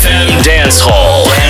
FM Dance Hall.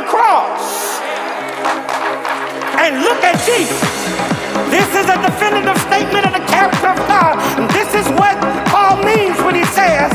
the cross and look at Jesus. This is a definitive statement of the character of God. This is what Paul means when he says,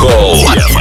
Hall.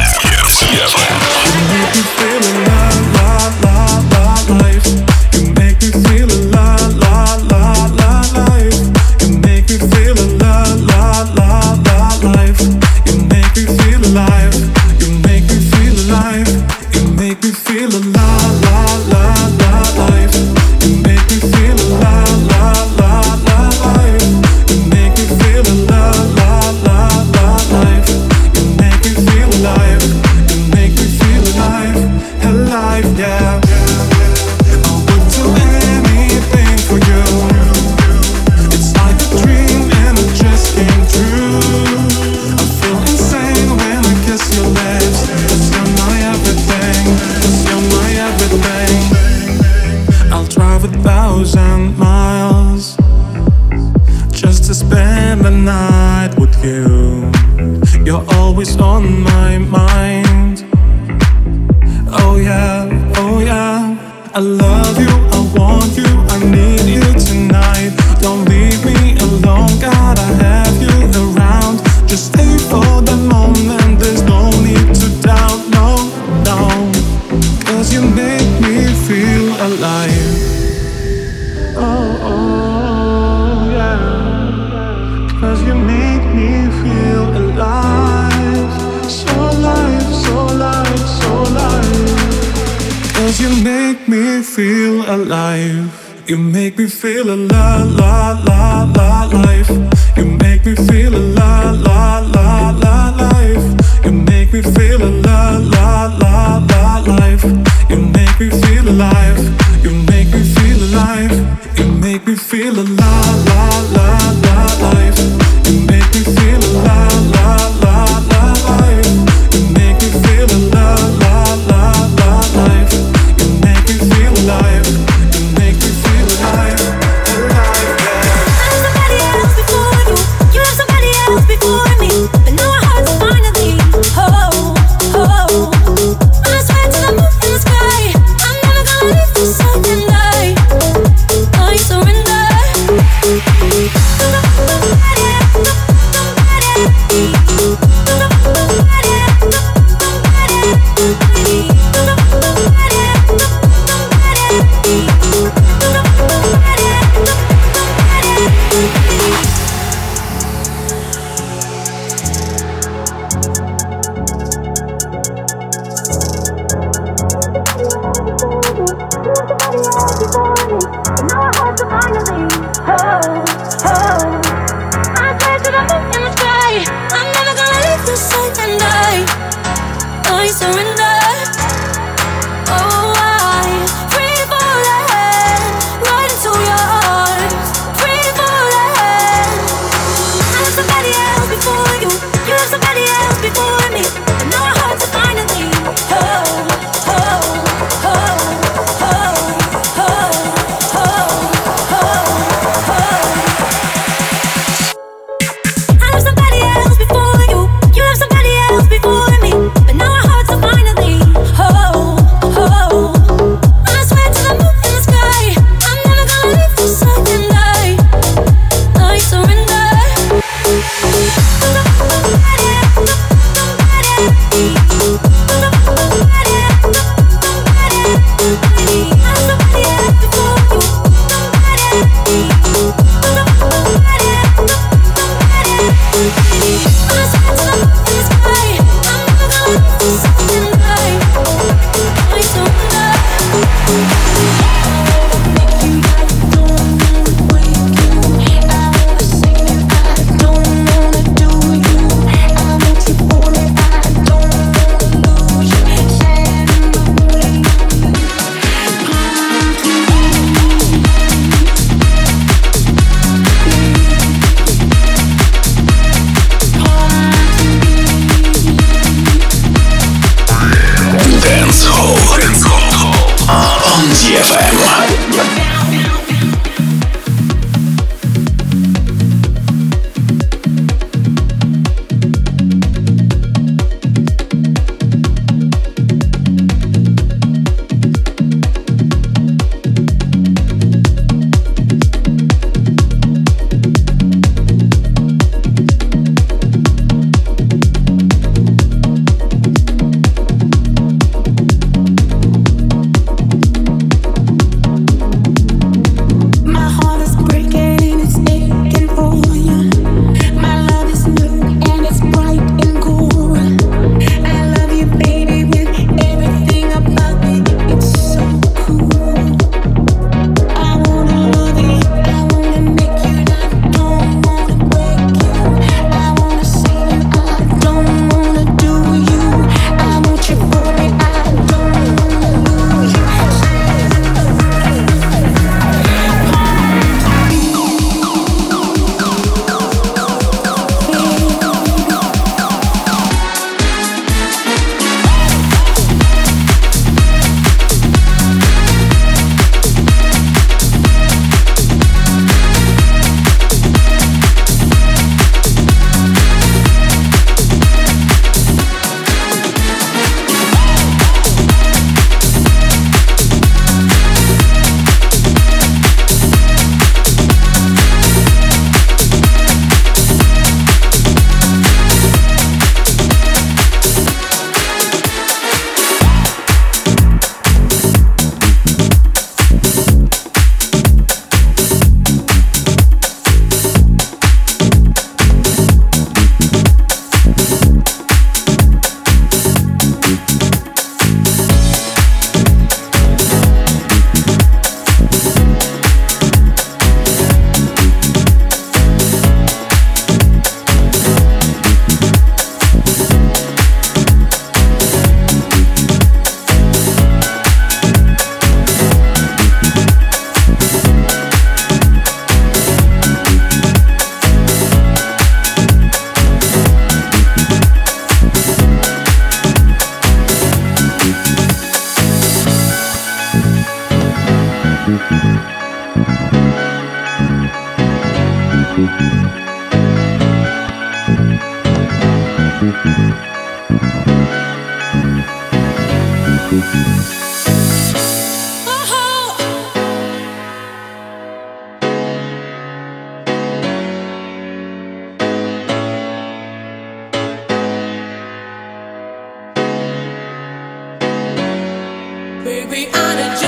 Baby, I need your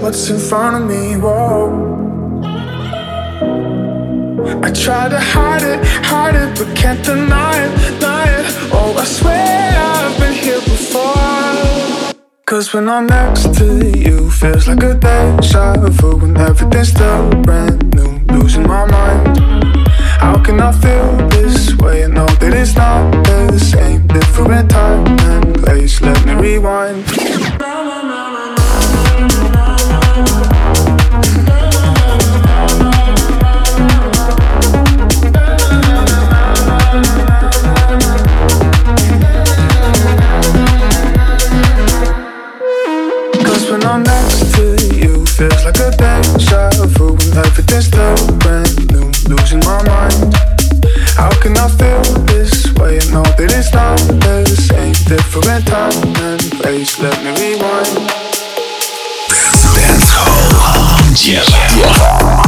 what's in front of me. Whoa. I try to hide it, hide it, but can't deny it, deny it. Oh, I swear I've been here before. Cause when I'm next to you, feels like a deja vu when everything's still brand new. Losing my mind. How can I feel this way and know that it's not the same? Different time and place. Let me rewind. just brand new, losing my mind. How can I feel this way? No, that it's not the same, different time and place. Let me rewind. Dance hall, yeah. yeah.